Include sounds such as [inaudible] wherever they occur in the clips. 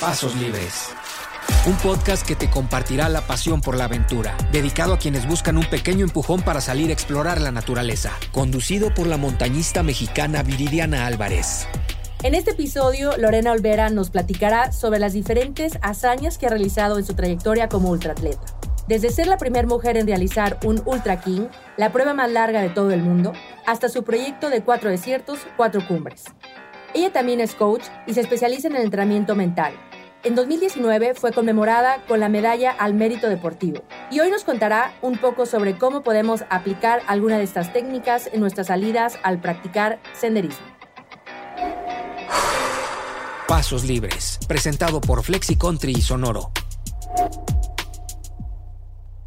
Pasos Libres. Un podcast que te compartirá la pasión por la aventura, dedicado a quienes buscan un pequeño empujón para salir a explorar la naturaleza, conducido por la montañista mexicana Viridiana Álvarez. En este episodio, Lorena Olvera nos platicará sobre las diferentes hazañas que ha realizado en su trayectoria como ultraatleta. Desde ser la primera mujer en realizar un Ultra King, la prueba más larga de todo el mundo, hasta su proyecto de cuatro desiertos, cuatro cumbres. Ella también es coach y se especializa en el entrenamiento mental. En 2019 fue conmemorada con la medalla al mérito deportivo y hoy nos contará un poco sobre cómo podemos aplicar alguna de estas técnicas en nuestras salidas al practicar senderismo. Pasos Libres, presentado por Flexi Country y Sonoro.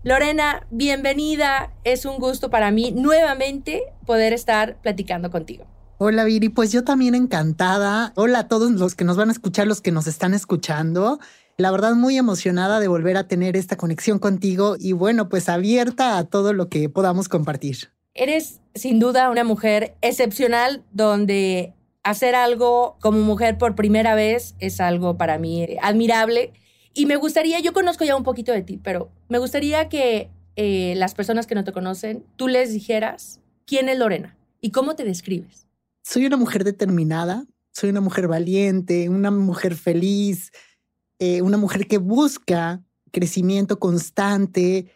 Lorena, bienvenida. Es un gusto para mí nuevamente poder estar platicando contigo. Hola Viri, pues yo también encantada. Hola a todos los que nos van a escuchar, los que nos están escuchando. La verdad muy emocionada de volver a tener esta conexión contigo y bueno, pues abierta a todo lo que podamos compartir. Eres sin duda una mujer excepcional donde hacer algo como mujer por primera vez es algo para mí admirable. Y me gustaría, yo conozco ya un poquito de ti, pero me gustaría que eh, las personas que no te conocen, tú les dijeras quién es Lorena y cómo te describes soy una mujer determinada, soy una mujer valiente, una mujer feliz, eh, una mujer que busca crecimiento constante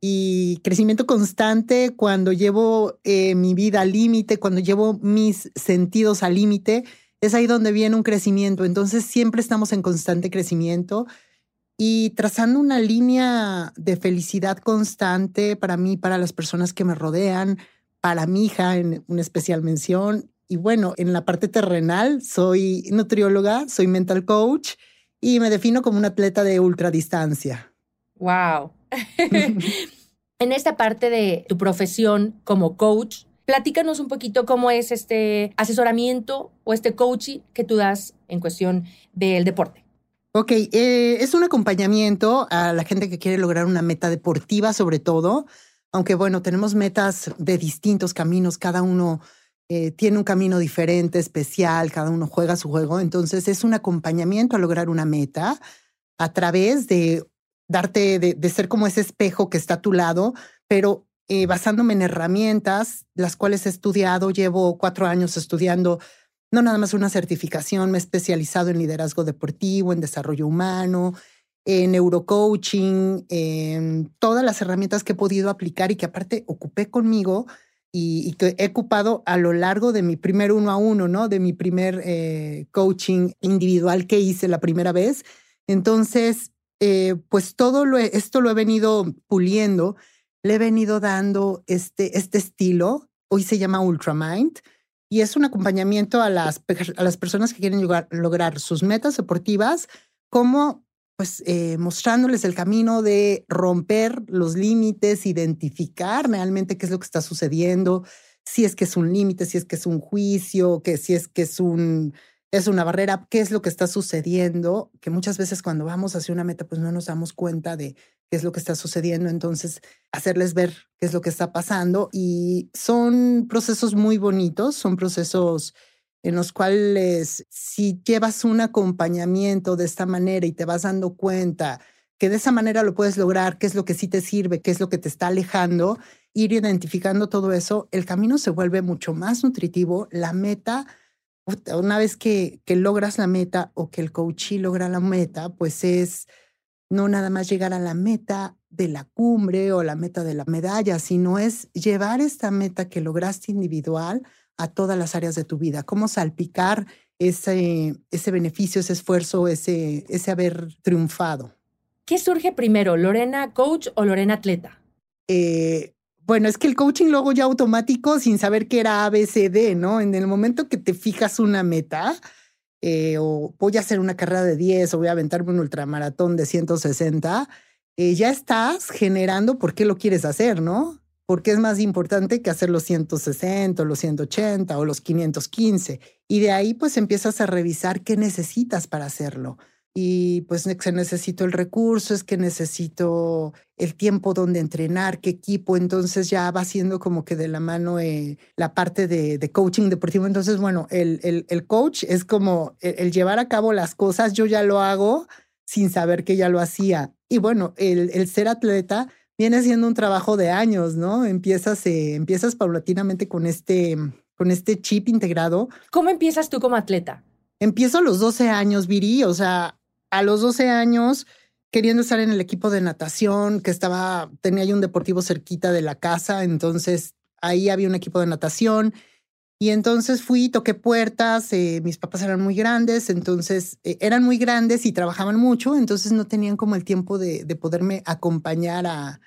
y crecimiento constante cuando llevo eh, mi vida al límite, cuando llevo mis sentidos al límite, es ahí donde viene un crecimiento. Entonces siempre estamos en constante crecimiento y trazando una línea de felicidad constante para mí, para las personas que me rodean, para mi hija en una especial mención y bueno, en la parte terrenal soy nutrióloga, soy mental coach y me defino como un atleta de ultradistancia. Wow. [laughs] en esta parte de tu profesión como coach, platícanos un poquito cómo es este asesoramiento o este coaching que tú das en cuestión del deporte. Ok, eh, es un acompañamiento a la gente que quiere lograr una meta deportiva sobre todo, aunque bueno, tenemos metas de distintos caminos, cada uno eh, tiene un camino diferente, especial, cada uno juega su juego, entonces es un acompañamiento a lograr una meta a través de darte, de, ser como ese espejo que está a tu lado, pero eh, basándome en herramientas, las cuales he estudiado, llevo cuatro años estudiando no nada más una certificación, me he especializado en liderazgo deportivo, en desarrollo humano, en neurocoaching, en todas las herramientas que he podido aplicar y que aparte ocupé conmigo y, que he ocupado a lo largo de mi primer uno a uno, ¿no? De mi primer eh, coaching individual que hice la primera vez. Entonces, eh, pues todo esto lo he venido puliendo, le he venido dando este, este estilo. Hoy se llama Ultramind y es un acompañamiento a las, a las personas que quieren lograr sus metas deportivas como pues eh, mostrándoles el camino de romper los límites, identificar realmente qué es lo que está sucediendo, si es que es un límite, si es que es un juicio, que si es que es un es una barrera, qué es lo que está sucediendo, que muchas veces cuando vamos hacia una meta pues no nos damos cuenta de qué es lo que está sucediendo, entonces hacerles ver qué es lo que está pasando. Y son procesos muy bonitos, son procesos en los cuales si llevas un acompañamiento de esta manera y te vas dando cuenta que de esa manera lo puedes lograr, qué es lo que sí te sirve, qué es lo que te está alejando, ir identificando todo eso, el camino se vuelve mucho más nutritivo, la meta, una vez que, que logras la meta o que el coachí logra la meta, pues es no nada más llegar a la meta de la cumbre o la meta de la medalla, sino es llevar esta meta que lograste individual a todas las áreas de tu vida, cómo salpicar ese, ese beneficio, ese esfuerzo, ese, ese haber triunfado. ¿Qué surge primero, Lorena coach o Lorena atleta? Eh, bueno, es que el coaching luego ya automático sin saber qué era ABCD, ¿no? En el momento que te fijas una meta, eh, o voy a hacer una carrera de 10 o voy a aventarme un ultramaratón de 160, eh, ya estás generando por qué lo quieres hacer, ¿no? Porque es más importante que hacer los 160, los 180 o los 515. Y de ahí pues empiezas a revisar qué necesitas para hacerlo. y pues se necesito el recurso, es que necesito el tiempo donde entrenar, qué equipo, entonces ya va siendo como que de la mano eh, la parte de, coaching deportivo. Entonces, bueno, el, el, el coach es como el, el, llevar a cabo las cosas, yo ya lo hago sin saber que ya lo hacía. Y bueno, el, el ser atleta viene siendo un trabajo de años, ¿no? Empiezas, eh, empiezas paulatinamente con este, con este chip integrado. ¿Cómo empiezas tú como atleta? Empiezo a los 12 años, Viri, o sea, a los 12 años queriendo estar en el equipo de natación, que estaba, tenía un deportivo cerquita de la casa, entonces ahí había un equipo de natación. Y entonces fui, toqué puertas, eh, mis papás eran muy grandes, entonces eh, eran muy grandes y trabajaban mucho, entonces no tenían como el tiempo de, de poderme acompañar a,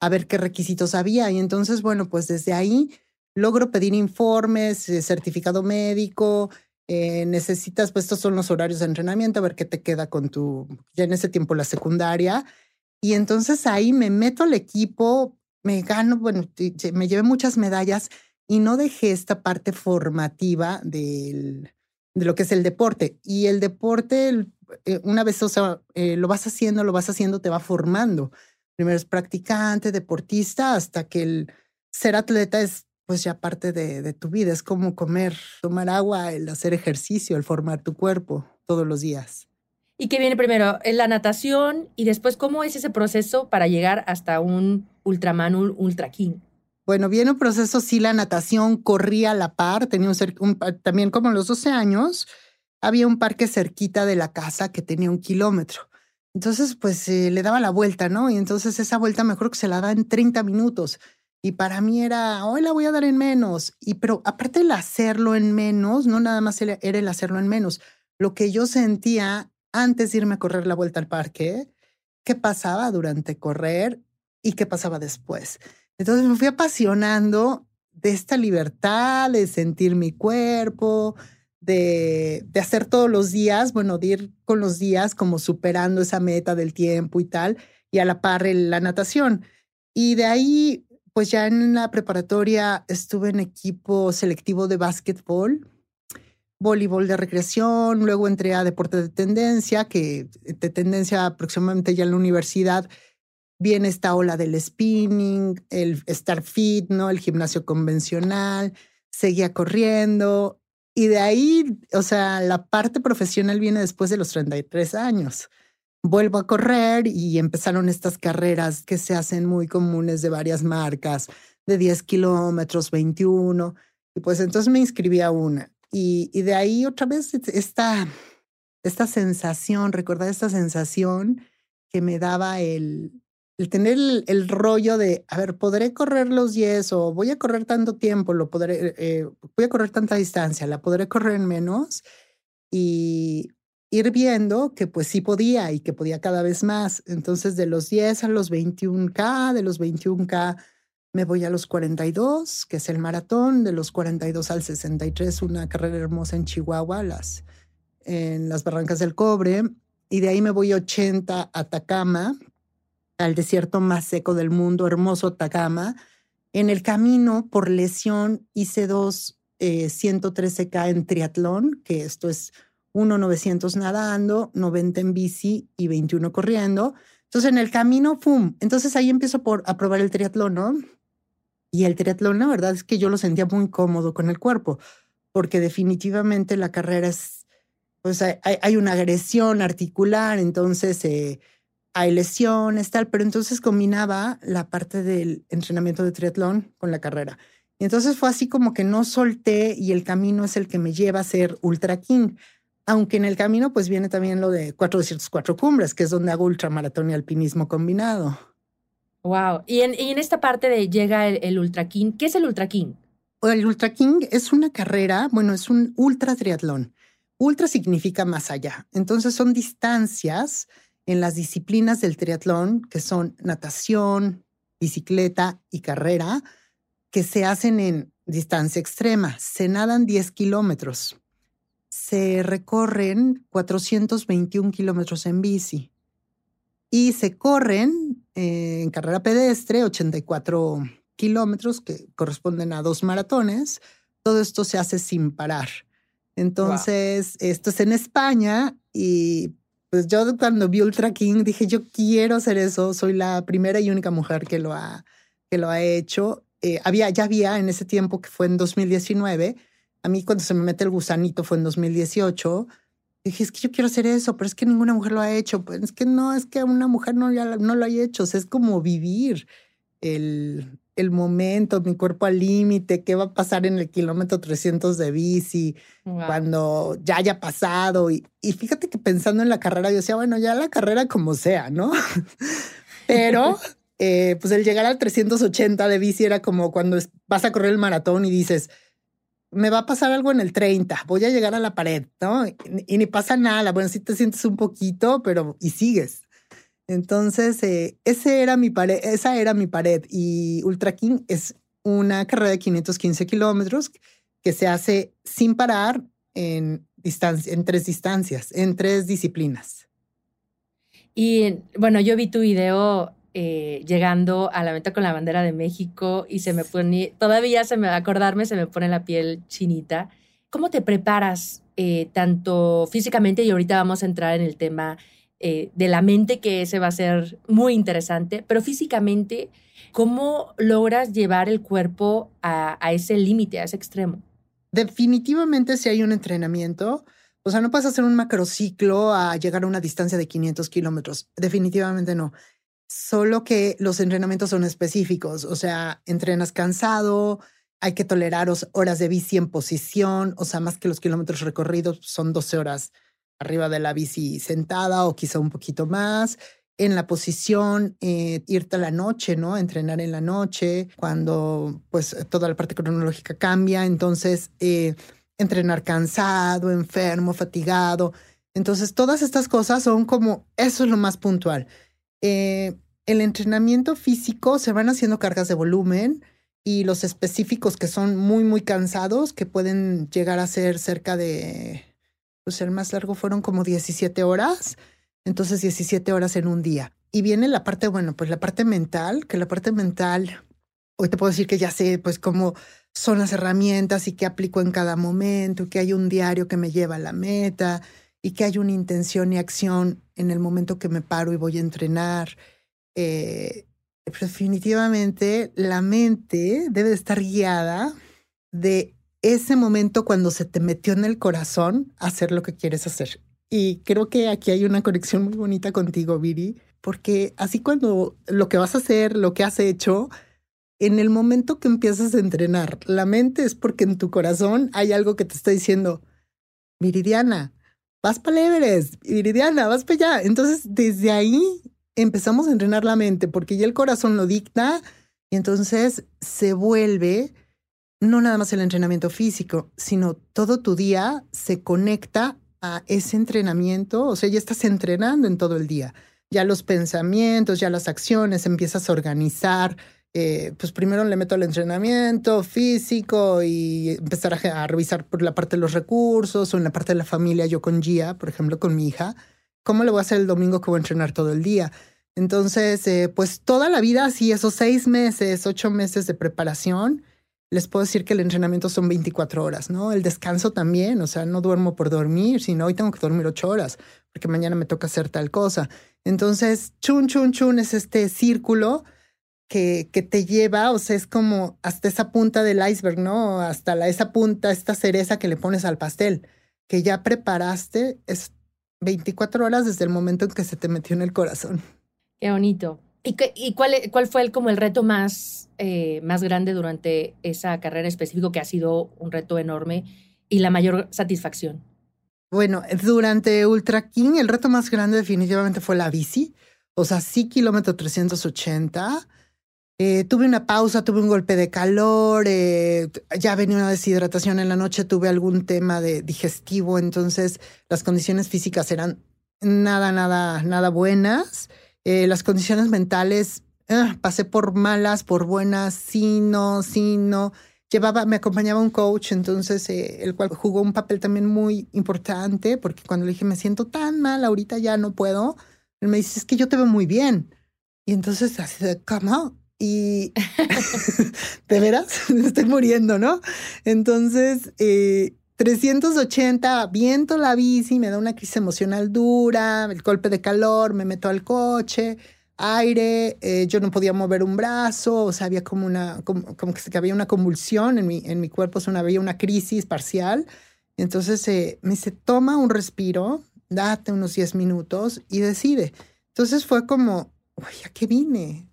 a, ver qué requisitos había. Y entonces, bueno, pues desde ahí logro pedir informes, eh, certificado médico, eh, necesitas, pues estos son los horarios de entrenamiento, a ver qué te queda con tu, ya en ese tiempo la secundaria. Y entonces ahí me meto al equipo, me gano, bueno, me llevé muchas medallas y no dejé esta parte formativa de lo que es el deporte. Y el deporte, eh, una vez, o sea, eh, lo vas haciendo, lo vas haciendo, te va formando. Primero es practicante, deportista, hasta que el ser atleta es pues ya parte de, tu vida. Es como comer, tomar agua, el hacer ejercicio, el formar tu cuerpo todos los días. ¿Y qué viene primero? La natación y después, ¿cómo es ese proceso para llegar hasta un Ultraman, Ultra King? Bueno, viene un proceso, sí, la natación corría a la par, tenía un, un, también como los 12 años, había un parque cerquita de la casa que tenía un kilómetro. Entonces, pues eh, le daba la vuelta, ¿no? Y entonces esa vuelta mejor que se la da en 30 minutos. Y para mí era, hoy la voy a dar en menos. Y pero aparte el hacerlo en menos, no nada más era el hacerlo en menos. Lo que yo sentía antes de irme a correr la vuelta al parque, qué pasaba durante correr y qué pasaba después. Entonces me fui apasionando de esta libertad, de sentir mi cuerpo, de, de hacer todos los días, bueno, de ir con los días como superando esa meta del tiempo y tal, y a la par la natación. Y de ahí pues ya en la preparatoria estuve en equipo selectivo de básquetbol, voleibol de recreación, luego entré a deporte de tendencia, que de tendencia aproximadamente ya en la universidad viene esta ola del spinning, el estar fit, ¿no? El gimnasio convencional, seguía corriendo y de ahí, o sea, la parte profesional viene después de los 33 años vuelvo a correr y empezaron estas carreras que se hacen muy comunes de varias marcas, de 10 kilómetros, 21. Y pues entonces me inscribí a una. Y, de ahí otra vez esta, esta sensación, recordar esta sensación que me daba el, el tener el, rollo de, a ver, podré correr los 10 o voy a correr tanto tiempo, lo podré, eh, voy a correr tanta distancia, la podré correr en menos. Y ir viendo que pues sí podía y que podía cada vez más. Entonces de los 10 a los 21K, de los 21K me voy a los 42, que es el maratón, de los 42 al 63, una carrera hermosa en Chihuahua, las, en las Barrancas del Cobre, y de ahí me voy 80 a Atacama, al desierto más seco del mundo, hermoso Atacama. En el camino, por lesión, hice dos eh, 113K en triatlón, que esto es 1,900 nadando, 90 en bici y 21 corriendo. Entonces en el camino, ¡pum! Entonces ahí empiezo por, a probar el triatlón, ¿no? Y el triatlón, la verdad es que yo lo sentía muy cómodo con el cuerpo, porque definitivamente la carrera es, pues hay, hay una agresión articular, entonces eh, hay lesiones, tal, pero entonces combinaba la parte del entrenamiento de triatlón con la carrera. Y entonces fue así como que no solté y el camino es el que me lleva a ser Ultra King aunque en el camino pues viene también lo de cuatro desiertos, cuatro cumbres, que es donde hago ultramaratón y alpinismo combinado. Wow. Y en, y en esta parte de llega el, el, Ultra King, ¿qué es el Ultra King? El Ultra King es una carrera, bueno, es un ultra triatlón. Ultra significa más allá. Entonces son distancias en las disciplinas del triatlón, que son natación, bicicleta y carrera, que se hacen en distancia extrema. Se nadan 10 kilómetros se recorren 421 kilómetros en bici y se corren eh, en carrera pedestre 84 kilómetros que corresponden a dos maratones. Todo esto se hace sin parar. Entonces, wow. esto es en España y pues yo cuando vi Ultra King dije, yo quiero hacer eso, soy la primera y única mujer que lo ha, que lo ha hecho. Eh, había, ya había en ese tiempo que fue en 2019, a mí cuando se me mete el gusanito fue en 2018, dije, es que yo quiero hacer eso, pero es que ninguna mujer lo ha hecho. Pues es que no, es que una mujer no, ya, no lo haya hecho. Es como vivir el, el momento, mi cuerpo al límite, qué va a pasar en el kilómetro 300 de bici, cuando ya haya pasado. Y, y fíjate que pensando en la carrera, yo decía, bueno, ya la carrera como sea, ¿no? [laughs] Pero eh, pues el llegar al 380 de bici era como cuando vas a correr el maratón y dices, me va a pasar algo en el 30, voy a llegar a la pared, ¿no? Y, y ni pasa nada, bueno, sí te sientes un poquito, pero y sigues. Entonces, eh, ese era mi esa era mi pared. Y Ultra King es una carrera de 515 kilómetros que se hace sin parar en, en tres distancias, en tres disciplinas. Y bueno, yo vi tu video eh, llegando a la meta con la bandera de México y se me pone, todavía se me va a se me pone la piel chinita. ¿Cómo te preparas eh, tanto físicamente y ahorita vamos a entrar en el tema eh, de la mente, que ese va a ser muy interesante, pero físicamente, ¿cómo logras llevar el cuerpo a, ese límite, a ese extremo? Definitivamente si hay un entrenamiento, o sea, no puedes hacer un macrociclo a llegar a una distancia de 500 kilómetros. Definitivamente no. Solo que los entrenamientos son específicos. O sea, entrenas cansado, hay que tolerar horas de bici en posición. O sea, más que los kilómetros recorridos, son 12 horas arriba de la bici sentada o quizá un poquito más. En la posición, eh, irte a la noche, ¿no? Entrenar en la noche, cuando pues toda la parte cronológica cambia. Entonces, eh, entrenar cansado, enfermo, fatigado. Entonces, todas estas cosas son como, eso es lo más puntual. Eh, el entrenamiento físico se van haciendo cargas de volumen y los específicos que son muy, muy cansados, que pueden llegar a ser cerca de pues el más largo fueron como 17 horas, entonces 17 horas en un día. Y viene la parte, bueno, pues la parte mental, que la parte mental, hoy te puedo decir que ya sé pues cómo son las herramientas y qué aplico en cada momento, que hay un diario que me lleva a la meta y que hay una intención y acción en el momento que me paro y voy a entrenar. Eh, definitivamente la mente debe estar guiada de ese momento cuando se te metió en el corazón hacer lo que quieres hacer. Y creo que aquí hay una conexión muy bonita contigo, Viri, porque así cuando lo que vas a hacer, lo que has hecho, en el momento que empiezas a entrenar, la mente es porque en tu corazón hay algo que te está diciendo, Viridiana, vas para Everest, Viridiana, vas para allá. Entonces, desde ahí empezamos a entrenar la mente porque ya el corazón lo dicta y entonces se vuelve no nada más el entrenamiento físico, sino todo tu día se conecta a ese entrenamiento, o sea, ya estás entrenando en todo el día. Ya los pensamientos, ya las acciones, empiezas a organizar. Eh, pues primero le meto el entrenamiento físico y empezar a, revisar por la parte de los recursos o en la parte de la familia, yo con Gia, por ejemplo, con mi hija, ¿cómo le voy a hacer el domingo que voy a entrenar todo el día? Entonces, eh, pues toda la vida, así esos seis meses, ocho meses de preparación, les puedo decir que el entrenamiento son 24 horas, ¿no? El descanso también, o sea, no duermo por dormir, sino hoy tengo que dormir 8 horas, porque mañana me toca hacer tal cosa. Entonces, chun, chun, chun es este círculo que, que te lleva, o sea, es como hasta esa punta del iceberg, ¿no? Hasta la, esa punta, esta cereza que le pones al pastel, que ya preparaste, es 24 horas desde el momento en que se te metió en el corazón. Qué bonito. ¿Y, cuál, cuál fue el, como el reto más, eh, más grande durante esa carrera específico que ha sido un reto enorme y la mayor satisfacción? Bueno, durante Ultra King el reto más grande definitivamente fue la bici, o sea, sí kilómetro 380. Eh, tuve una pausa, tuve un golpe de calor, eh, ya venía una deshidratación en la noche, tuve algún tema de digestivo, entonces las condiciones físicas eran nada, nada, nada buenas. Eh, las condiciones mentales, ah, pasé por malas, por buenas, sí, no, sí, no. Llevaba, me acompañaba un coach, entonces, eh, el cual jugó un papel también muy importante, porque cuando le dije, me siento tan mal, ahorita ya no puedo, él me dice, es que yo te veo muy bien. Y entonces, así de, ¿cómo? Y [laughs] [laughs] de veras, me [laughs] estoy muriendo, ¿no? Entonces, eh, 380, viento la bici, me da una crisis emocional dura, el golpe de calor, me meto al coche, aire, eh, yo no podía mover un brazo, o sea, había como una, como, que había una convulsión en mi, en mi cuerpo, o sea, había una crisis parcial. Entonces eh, me dice, toma un respiro, date unos 10 minutos y decide. Entonces fue como, uy, ¿a qué vine?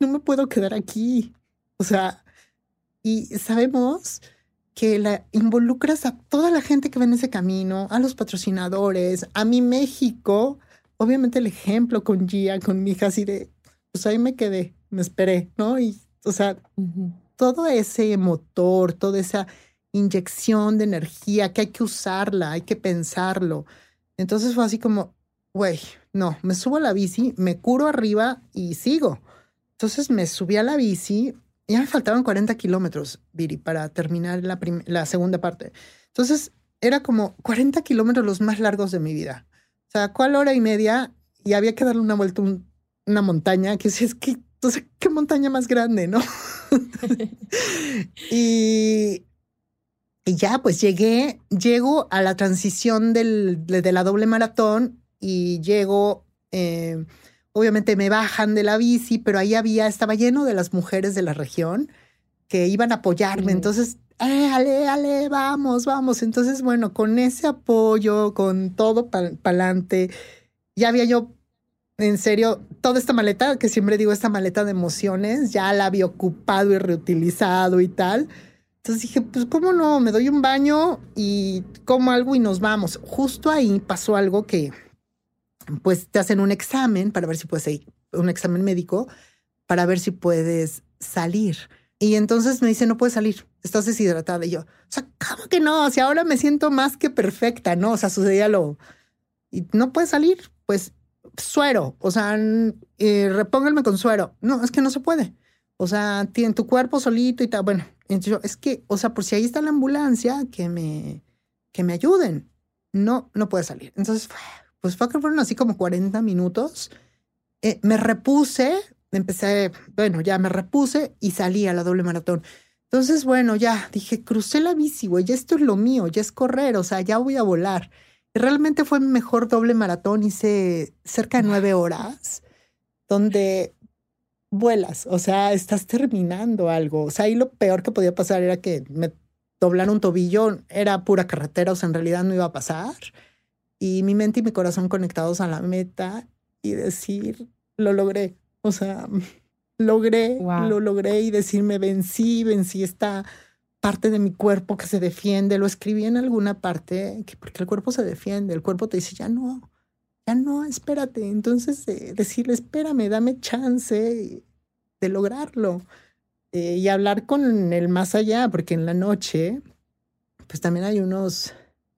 No me puedo quedar aquí. O sea, y sabemos que la involucras a toda la gente que va en ese camino, a los patrocinadores, a mi México, obviamente el ejemplo con Gia, con mi hija, así de, pues ahí me quedé, me esperé, ¿no? Y, o sea, todo ese motor, toda esa inyección de energía que hay que usarla, hay que pensarlo. Entonces fue así como, güey, no, me subo a la bici, me curo arriba y sigo. Entonces me subí a la bici, ya me faltaban 40 kilómetros, Viri, para terminar la, la segunda parte. Entonces era como 40 kilómetros los más largos de mi vida. O sea, ¿cuál hora y media? Y había que darle una vuelta a una montaña, que si es que, entonces, ¿qué montaña más grande, no? [laughs] y, y ya, pues llegué, llego a la transición del, de, la doble maratón y llego, eh, obviamente me bajan de la bici, pero ahí había, estaba lleno de las mujeres de la región que iban a apoyarme. Entonces, eh, ale, ale, vamos, vamos. Entonces, bueno, con ese apoyo, con todo para adelante, ya había yo, en serio, toda esta maleta, que siempre digo, esta maleta de emociones, ya la había ocupado y reutilizado y tal. Entonces dije, pues cómo no, me doy un baño y como algo y nos vamos. Justo ahí pasó algo que, pues te hacen un examen para ver si puedes ir, un examen médico, para ver si puedes salir. Y entonces me dice, no puedes salir, estás deshidratada. Y yo, o sea, ¿cómo que no? O sea, ahora me siento más que perfecta, ¿no? O sea, sucedía lo... Y no puedes salir, pues suero, o sea, eh, repónganme con suero. No, es que no se puede. O sea, tiene tu cuerpo solito y tal. Bueno, yo, es que, o sea, por si ahí está la ambulancia, que me, que me ayuden. No, no puede salir. Entonces, pues que fueron así como 40 minutos. Eh, me repuse, empecé, bueno, ya me repuse y salí a la doble maratón. Entonces, bueno, ya dije, crucé la bici, güey, ya esto es lo mío, ya es correr, o sea, ya voy a volar. Y realmente fue mi mejor doble maratón, hice cerca de nueve horas, donde vuelas, o sea, estás terminando algo. O sea, ahí lo peor que podía pasar era que me doblaron un tobillo, era pura carretera, o sea, en realidad no iba a pasar. Y mi mente y mi corazón conectados a la meta y decir, lo logré. O sea, [laughs] logré, lo logré y decirme, vencí, vencí esta parte de mi cuerpo que se defiende. Lo escribí en alguna parte, que porque el cuerpo se defiende, el cuerpo te dice, ya no, ya no, espérate. Entonces, eh, decirle, espérame, dame chance de lograrlo. Eh, y hablar con el más allá, porque en la noche, pues también hay unos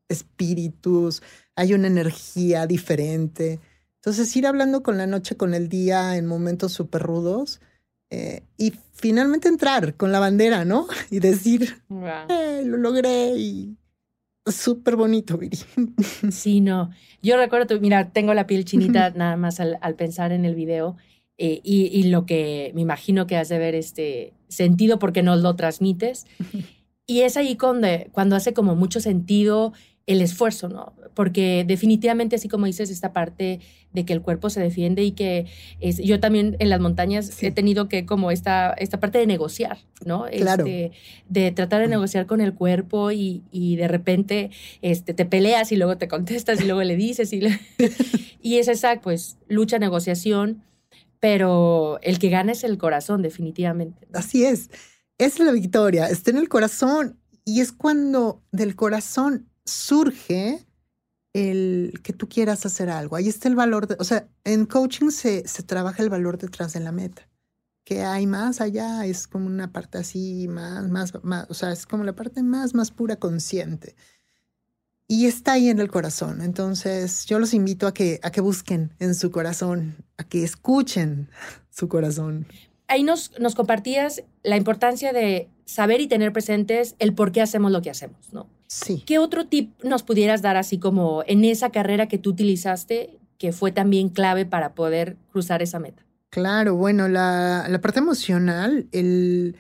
espíritus, hay una energía diferente. Entonces, ir hablando con la noche, con el día, en momentos súper rudos, eh, y finalmente entrar con la bandera, ¿no? [laughs] Y decir, lo logré y súper bonito, Viri. [laughs] Sí, no. Yo recuerdo, mira, tengo la piel chinita nada más al, pensar en el video eh, y, lo que me imagino que has de ver este sentido porque nos lo transmites. [laughs] Y es ahí cuando, cuando hace como mucho sentido el esfuerzo, ¿no? Porque definitivamente, así como dices, esta parte de que el cuerpo se defiende y que es, yo también en las montañas he tenido que como esta, esta parte de negociar, ¿no? Claro. Este, de tratar de negociar con el cuerpo y, y, de repente este, te peleas y luego te contestas y luego le dices y, [laughs] y es esa pues lucha, negociación, pero el que gana es el corazón, definitivamente. Así es, es la victoria, está en el corazón y es cuando del corazón surge el que tú quieras hacer algo. Ahí está el valor, de, o sea, en coaching se, se trabaja el valor detrás de la meta. Que hay más allá, es como una parte así, más, más, más, o sea, es como la parte más, más pura consciente. Y está ahí en el corazón. Entonces, yo los invito a que, a que busquen en su corazón, a que escuchen su corazón ahí nos, nos compartías la importancia de saber y tener presentes el por qué hacemos lo que hacemos, ¿no? Sí. ¿Qué otro tip nos pudieras dar así como en esa carrera que tú utilizaste que fue también clave para poder cruzar esa meta? Claro, bueno, la, la parte emocional, el,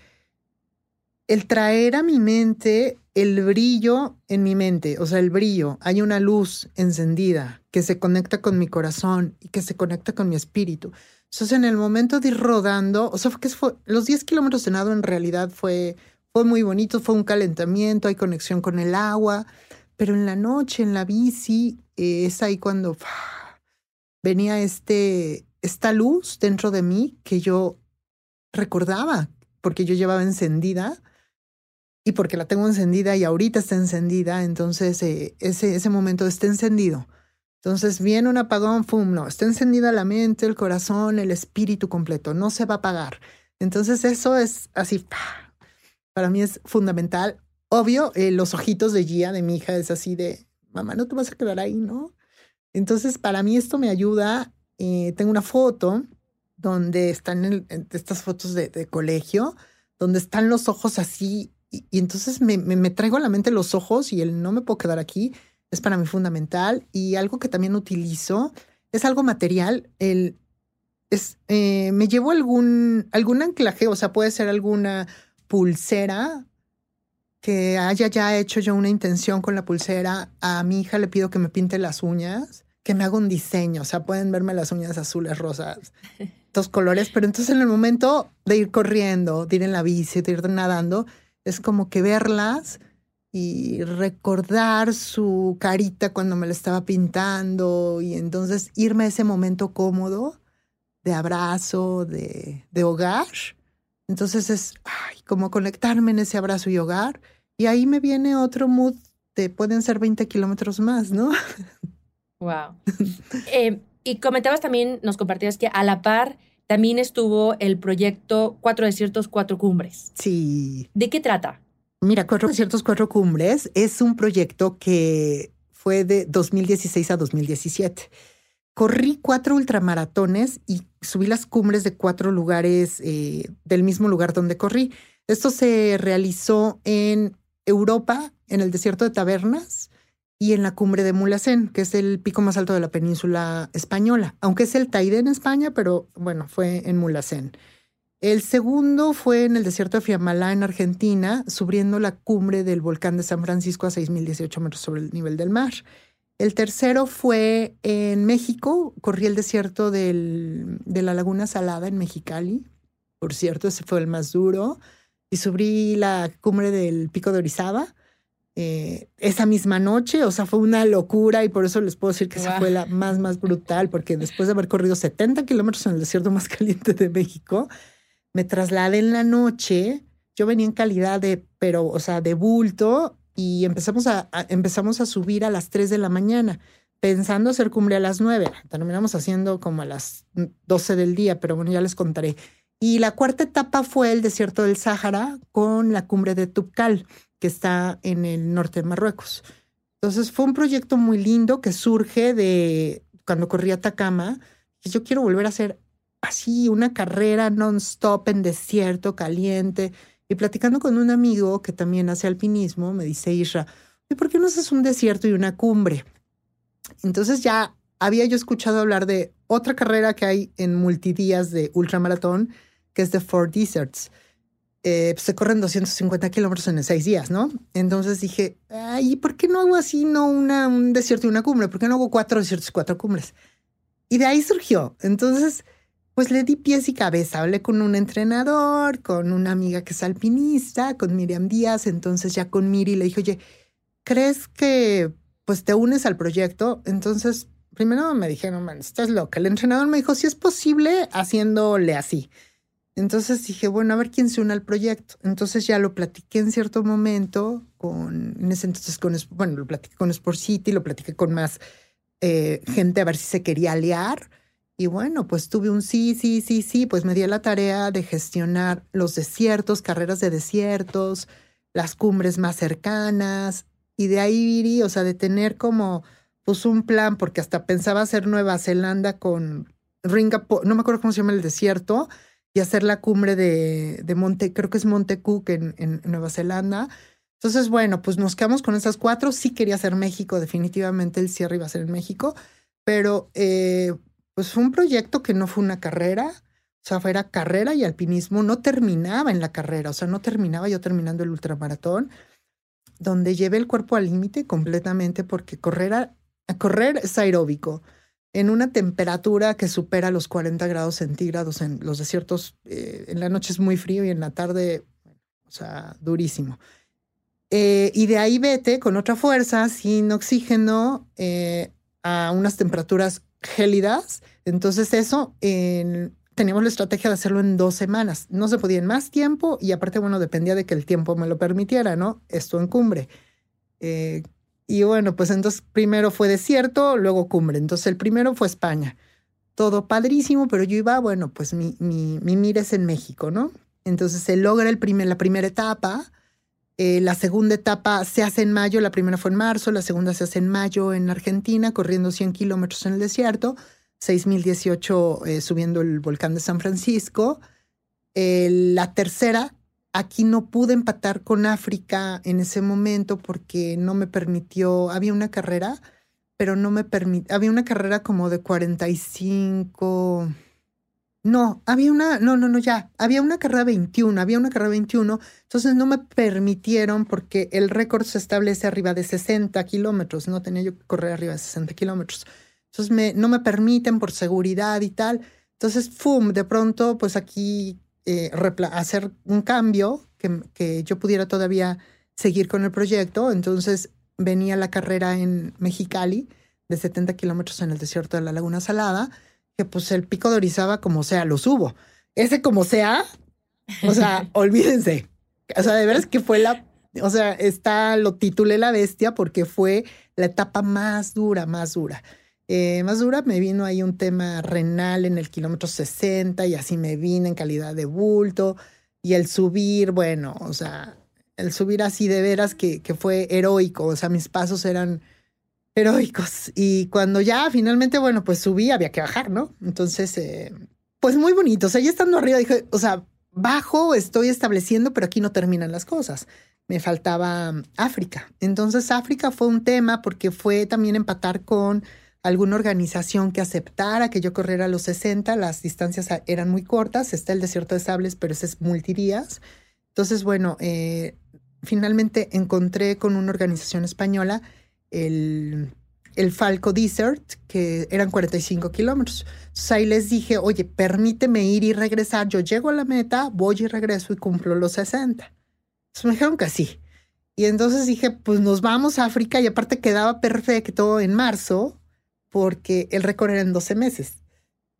el traer a mi mente el brillo en mi mente, o sea, el brillo, hay una luz encendida que se conecta con mi corazón y que se conecta con mi espíritu. Entonces, en el momento de ir rodando, o sea, que fue, los 10 kilómetros de nado en realidad fue, fue muy bonito, fue un calentamiento, hay conexión con el agua, pero en la noche, en la bici, eh, es ahí cuando venía este, esta luz dentro de mí que yo recordaba, porque yo llevaba encendida y porque la tengo encendida y ahorita está encendida, entonces eh, ese, ese momento está encendido. Entonces viene un apagón, ¡fum! No, está encendida la mente, el corazón, el espíritu completo, no se va a apagar. Entonces eso es así, para mí es fundamental. Obvio, eh, los ojitos de Gia, de mi hija, es así de, mamá, no te vas a quedar ahí, ¿no? Entonces para mí esto me ayuda. Eh, tengo una foto donde están en, estas fotos de, colegio, donde están los ojos así y, entonces me, me, traigo a la mente los ojos y el no me puedo quedar aquí es para mí fundamental. Y algo que también utilizo es algo material. El, es, eh, me llevo algún, algún anclaje, o sea, puede ser alguna pulsera que haya ya hecho yo una intención con la pulsera. A mi hija le pido que me pinte las uñas, que me haga un diseño. O sea, pueden verme las uñas azules, rosas, [laughs] dos colores. Pero entonces en el momento de ir corriendo, de ir en la bici, de ir nadando, es como que verlas y recordar su carita cuando me la estaba pintando y entonces irme a ese momento cómodo de abrazo, de, de hogar. Entonces es como conectarme en ese abrazo y hogar. Y ahí me viene otro mood de pueden ser 20 kilómetros más, ¿no? Wow. Eh, y comentabas también, nos compartías que a la par también estuvo el proyecto Cuatro Desiertos, Cuatro Cumbres. Sí. ¿De qué trata? Mira, Cuatro Desiertos, Cuatro Cumbres es un proyecto que fue de 2016 a 2017. Corrí cuatro ultramaratones y subí las cumbres de cuatro lugares eh, del mismo lugar donde corrí. Esto se realizó en Europa, en el desierto de Tabernas, y en la cumbre de Mulacén, que es el pico más alto de la península española, aunque es el Taide en España, pero bueno, fue en Mulacén. El segundo fue en el desierto de Fiamalá, en Argentina, subiendo la cumbre del volcán de San Francisco a 6.018 metros sobre el nivel del mar. El tercero fue en México, corrí el desierto del, de la Laguna Salada en Mexicali. Por cierto, ese fue el más duro. Y subí la cumbre del Pico de Orizaba eh, esa misma noche, o sea, fue una locura y por eso les puedo decir que esa fue la más, más brutal, porque después de haber corrido 70 kilómetros en el desierto más [laughs] caliente de México, me trasladé en la noche, yo venía en calidad de, pero, o sea, de bulto y empezamos a, empezamos a subir a las 3 de la mañana, pensando hacer cumbre a las 9. Terminamos haciendo como a las 12 del día, pero bueno, ya les contaré. Y la cuarta etapa fue el desierto del Sáhara con la cumbre de Tubcal que está en el norte de Marruecos. Entonces fue un proyecto muy lindo que surge de cuando corrí a Atacama. Y yo quiero volver a hacer así una carrera non-stop en desierto, caliente. Y platicando con un amigo que también hace alpinismo, me dice Isra, ¿y por qué no haces un desierto y una cumbre? Entonces ya había yo escuchado hablar de otra carrera que hay en multidías de ultramaratón, que es de Four Deserts. Eh, pues, se corren 250 kilómetros en seis días, ¿no? Entonces dije, ay, ¿por qué no hago así, no una, un desierto y una cumbre? ¿Por qué no hago cuatro desiertos y cuatro cumbres? Y de ahí surgió. Entonces, pues le di pies y cabeza. Hablé con un entrenador, con una amiga que es alpinista, con Miriam Díaz. Entonces ya con Miri le dije, oye, ¿crees que pues te unes al proyecto? Entonces, primero me dijeron, man, estás loca. El entrenador me dijo, si es posible, haciéndole así. Entonces dije, bueno, a ver quién se une al proyecto. Entonces ya lo platiqué en cierto momento con, en ese entonces con, bueno, lo platiqué con Sport City, lo platiqué con más eh, gente a ver si se quería aliar. Y bueno, pues tuve un sí, sí, sí, sí, pues me di la tarea de gestionar los desiertos, carreras de desiertos, las cumbres más cercanas. Y de ahí virí, o sea, de tener como, pues un plan, porque hasta pensaba hacer Nueva Zelanda con Ringa, no me acuerdo cómo se llama el desierto, y hacer la cumbre de, de Monte, creo que es Monte Cook en, en, Nueva Zelanda. Entonces, bueno, pues nos quedamos con esas cuatro. Sí quería hacer México, definitivamente el cierre iba a ser en México, pero eh, pues fue un proyecto que no fue una carrera, o sea, fuera carrera y alpinismo, no terminaba en la carrera, o sea, no terminaba yo terminando el ultramaratón. donde llevé el cuerpo al límite completamente porque correr, a, correr es aeróbico en una temperatura que supera los 40 grados centígrados en los desiertos. Eh, en la noche es muy frío y en la tarde, o sea, durísimo. Eh, y de ahí vete con otra fuerza, sin oxígeno, eh, a unas temperaturas gélidas. Entonces eso, teníamos la estrategia de hacerlo en dos semanas. No se podía en más tiempo y aparte, bueno, dependía de que el tiempo me lo permitiera, ¿no? Esto en cumbre. Eh, y bueno, pues entonces primero fue desierto, luego cumbre. Entonces el primero fue España. Todo padrísimo, pero yo iba, bueno, pues mi, mi, mi mira es en México, ¿no? Entonces se logra el primer, la primera etapa. Eh, la segunda etapa se hace en mayo, la primera fue en marzo, la segunda se hace en mayo en Argentina, corriendo 100 kilómetros en el desierto, 6018 eh, subiendo el volcán de San Francisco. Eh, la tercera Aquí no pude empatar con África en ese momento porque no me permitió, había una carrera, pero no me permitió, había una carrera como de 45, no, había una, no, no, no, ya, había una carrera 21, había una carrera 21, entonces no me permitieron porque el récord se establece arriba de 60 kilómetros, no tenía yo que correr arriba de 60 kilómetros. Entonces me, no me permiten por seguridad y tal. Entonces, ¡fum! De pronto, pues aquí eh, hacer un cambio, que, que, yo pudiera todavía seguir con el proyecto. Entonces venía la carrera en Mexicali de 70 kilómetros en el desierto de la Laguna Salada, que pues el pico de Orizaba como sea lo subo. Ese como sea, o sea, [laughs] olvídense. O sea, de veras que fue la, o sea, está, lo titulé La Bestia porque fue la etapa más dura, más dura. Eh, más dura me vino ahí un tema renal en el kilómetro 60 y así me vine en calidad de bulto. Y el subir, bueno, o sea, el subir así de veras que, que fue heroico, o sea, mis pasos eran heroicos. Y cuando ya finalmente, bueno, pues subí, había que bajar, ¿no? Entonces, eh, pues muy bonito. O sea, ya estando arriba dije, o sea, bajo, estoy estableciendo, pero aquí no terminan las cosas. Me faltaba África. Entonces, África fue un tema porque fue también empatar con alguna organización que aceptara que yo corriera a los 60, las distancias eran muy cortas, está el desierto de sables, pero ese es multidías. Entonces, bueno, eh, finalmente encontré con una organización española el, el Falco Desert, que eran 45 kilómetros. Entonces ahí les dije, oye, permíteme ir y regresar, yo llego a la meta, voy y regreso y cumplo los 60. Entonces me dijeron que sí. Y entonces dije, pues nos vamos a África y aparte quedaba perfecto en marzo, porque el récord era en 12 meses.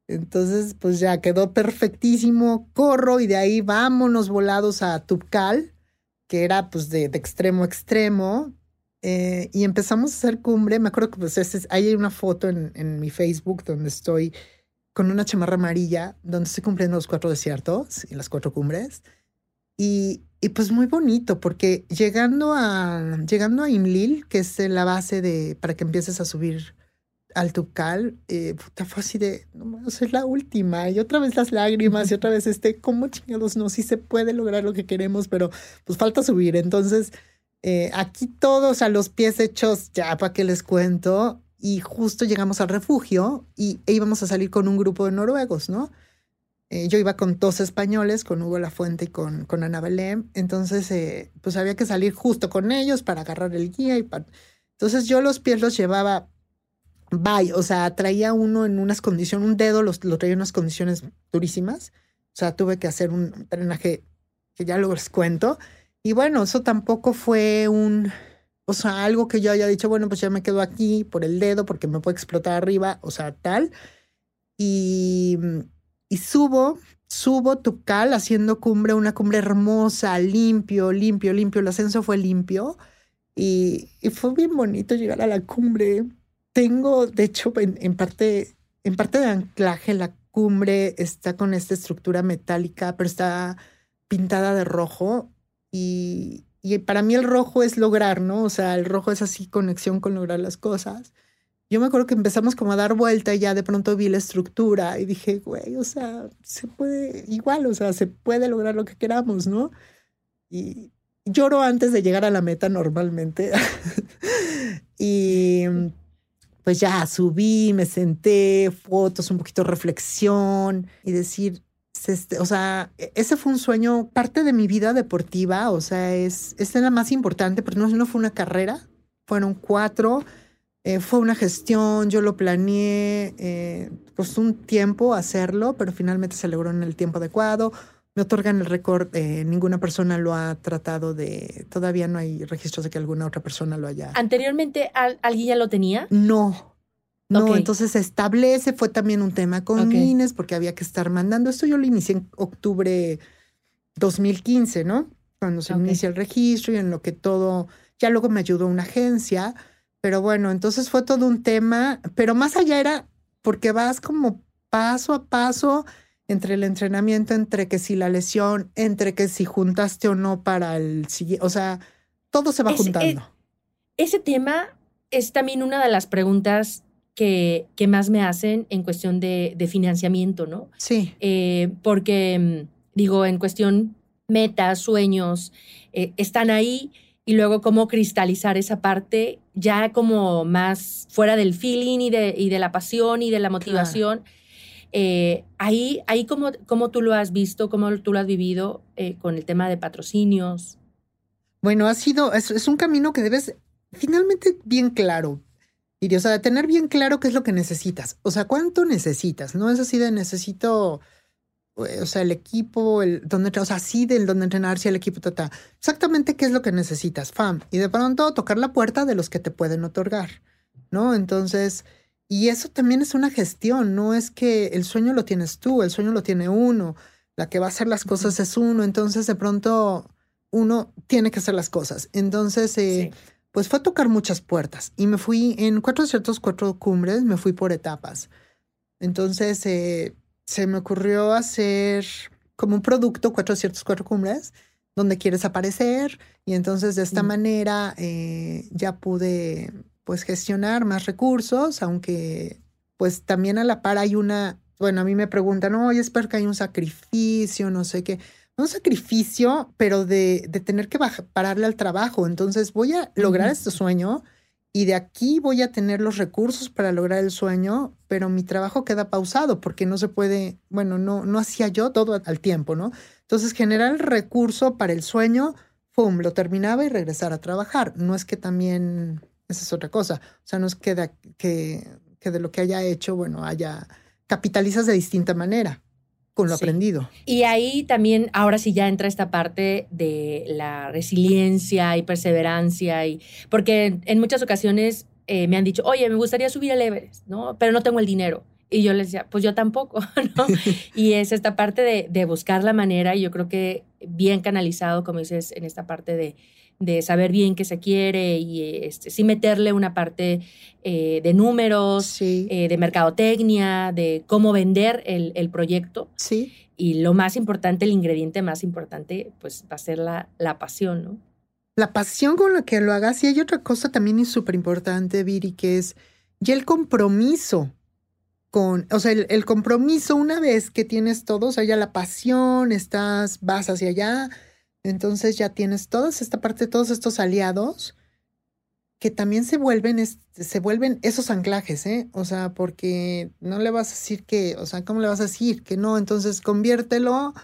Entonces, pues ya quedó perfectísimo, corro y de ahí vámonos volados a Tupcal, que era pues de, extremo a extremo, eh, y empezamos a hacer cumbre. Me acuerdo que pues ahí hay una foto en, en, mi Facebook donde estoy con una chamarra amarilla, donde estoy cumpliendo los cuatro desiertos y las cuatro cumbres. Y, y pues muy bonito, porque llegando a, llegando a Imlil, que es la base de, para que empieces a subir al Tucal, eh, puta, fue así de, no, es la última, y otra vez las lágrimas, y otra vez este, ¿cómo chingados no? Sí se puede lograr lo que queremos, pero pues falta subir. Entonces, eh, aquí todos a los pies hechos, ya para que les cuento, y justo llegamos al refugio y e íbamos a salir con un grupo de noruegos, ¿no? Eh, yo iba con dos españoles, con Hugo La Fuente y con, con Ana entonces eh, pues había que salir justo con ellos para agarrar el guía y para... Entonces yo los pies los llevaba bye, o sea, traía uno en unas condiciones, un dedo lo traía en unas condiciones durísimas, o sea, tuve que hacer un drenaje que ya luego cuento, y bueno, eso tampoco fue un, o sea, algo que yo haya dicho, bueno, pues ya me quedo aquí por el dedo porque me puede explotar arriba, o sea, tal, y, y subo, subo Tucal haciendo cumbre, una cumbre hermosa, limpio, limpio, limpio, el ascenso fue limpio, y, y fue bien bonito llegar a la cumbre tengo, de hecho, en, parte, en parte de anclaje, la cumbre está con esta estructura metálica, pero está pintada de rojo. Y, y para mí el rojo es lograr, ¿no? O sea, el rojo es así conexión con lograr las cosas. Yo me acuerdo que empezamos como a dar vuelta y ya de pronto vi la estructura y dije, güey, o sea, se puede, igual, o sea, se puede lograr lo que queramos, ¿no? Y lloro antes de llegar a la meta normalmente. [laughs] y pues ya subí, me senté, fotos, un poquito reflexión y decir, o sea, e, ese fue un sueño, parte de mi vida deportiva, o sea, es, es la más importante, pero no, no fue una carrera, fueron cuatro, eh, fue una gestión, yo lo planeé, eh, costó un tiempo hacerlo, pero finalmente se logró en el tiempo adecuado. Me otorgan el récord, eh, ninguna persona lo ha tratado de, todavía no hay registros de que alguna otra persona lo haya. ¿Anteriormente alguien ya lo tenía? No, no, entonces se establece, fue también un tema con Inés porque había que estar mandando. Esto yo lo inicié en octubre 2015, ¿no? Cuando se inicia el registro y en lo que todo, ya luego me ayudó una agencia, pero bueno, entonces fue todo un tema, pero más allá era porque vas como paso a paso entre el entrenamiento, entre que si la lesión, entre que si juntaste o no para el siguiente, o sea, todo se va eh, juntando. ese tema es también una de las preguntas que, que más me hacen en cuestión de, de financiamiento, ¿no? Sí. Eh, porque, mm, digo, en cuestión metas, sueños, eh, están ahí y luego cómo cristalizar esa parte ya como más fuera del feeling y de, y de la pasión y de la motivación. Eh, ahí, ahí cómo, cómo, tú lo has visto, cómo tú lo has vivido con el tema de patrocinios. Bueno, ha sido, es, es, un camino que debes finalmente bien claro. Y, o sea, tener bien claro qué es lo que necesitas. O sea, cuánto necesitas. No es así de necesito, eh, o sea, el equipo, el donde, o sea, sí del donde entrenar, si el equipo, ta, Exactamente qué es lo que necesitas, fam. Y de pronto tocar la puerta de los que te pueden otorgar, ¿no? Entonces, y eso también es una gestión. No es que el sueño lo tienes tú, el sueño lo tiene uno. La que va a hacer las cosas es uno. Entonces, de pronto, uno tiene que hacer las cosas. Entonces, eh, pues fue a tocar muchas puertas y me fui en cuatro ciertos cuatro cumbres, me fui por etapas. Entonces eh, se me ocurrió hacer como un producto, cuatro ciertos cuatro cumbres, donde quieres aparecer y entonces de esta mm. manera eh, ya pude pues gestionar más recursos, aunque pues también a la par hay una, bueno, a mí me preguntan, oye, espero que hay un sacrificio, no sé qué un sacrificio, pero de, de tener que pararle al trabajo. Entonces voy a lograr este sueño y de aquí voy a tener los recursos para lograr el sueño, pero mi trabajo queda pausado porque no se puede, bueno, no, no hacía yo todo al tiempo, ¿no? Entonces generar el recurso para el sueño, ¡pum!, lo terminaba y regresar a trabajar. No es que también, esa es otra cosa, o sea, no es que de, que, que de lo que haya hecho, bueno, haya, capitalizas de distinta manera con lo aprendido. Y ahí también, ahora sí ya entra esta parte de la resiliencia y perseverancia, y, porque en muchas ocasiones eh, me han dicho, oye, me gustaría subir el Everest, ¿no? Pero no tengo el dinero. Y yo les decía, pues yo tampoco, [laughs] ¿no? [laughs] y es esta parte de, de buscar la manera, y yo creo que bien canalizado, como dices, en esta parte de, de saber bien qué se quiere y este, sí meterle una parte eh, de números, eh, de mercadotecnia, de cómo vender el, el, proyecto. Sí. Y lo más importante, el ingrediente más importante, pues va a ser la, la pasión, ¿no? La pasión con la que lo hagas. Y hay otra cosa también súper importante, Viri, que es ya el compromiso con, o sea, el, el, compromiso una vez que tienes todo, o sea, ya la pasión, estás, vas hacia allá, entonces ya tienes toda esta parte, todos estos aliados que también se vuelven, se vuelven esos anclajes, ¿eh? O sea, porque no le vas a decir que, o sea, ¿cómo le vas a decir que no? Entonces conviértelo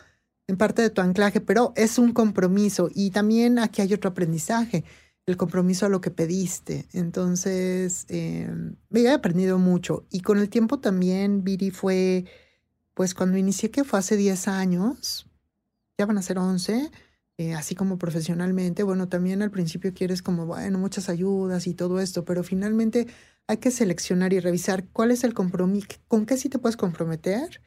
en parte de tu anclaje, pero es un compromiso y también aquí hay otro aprendizaje, el compromiso a lo que pediste. Entonces, eh, he aprendido mucho y con el tiempo también, Viri, fue, pues cuando inicié, que fue hace 10 años, ya van a ser 11 eh, así como profesionalmente, bueno, también al principio quieres como, bueno, muchas ayudas y todo esto, pero finalmente hay que seleccionar y revisar cuál es el compromiso, con qué sí te puedes comprometer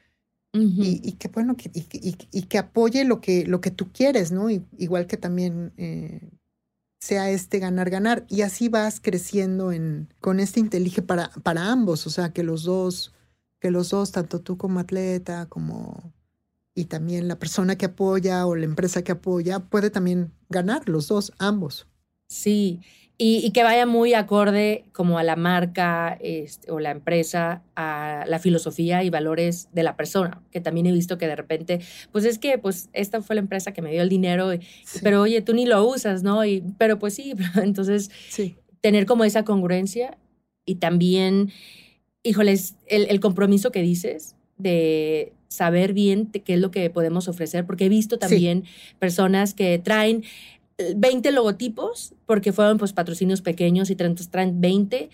y, que, bueno, que, y, que apoye lo que, lo que tú quieres, ¿no? igual que también eh, sea este ganar-ganar y así vas creciendo en, con este intelige para, para ambos, o sea, que los dos, que los dos, tanto tú como atleta, como y también la persona que apoya o la empresa que apoya puede también ganar los dos, ambos. Sí, y, que vaya muy acorde como a la marca este, o la empresa, a la filosofía y valores de la persona, que también he visto que de repente, pues es que pues esta fue la empresa que me dio el dinero, pero oye, tú ni lo usas, ¿no? Y, pero pues sí, [laughs] entonces sí. tener como esa congruencia y también, híjoles, el, el compromiso que dices de saber bien qué es lo que podemos ofrecer, porque he visto también personas que traen 20 logotipos, porque fueron pues patrocinios pequeños y traen, traen 20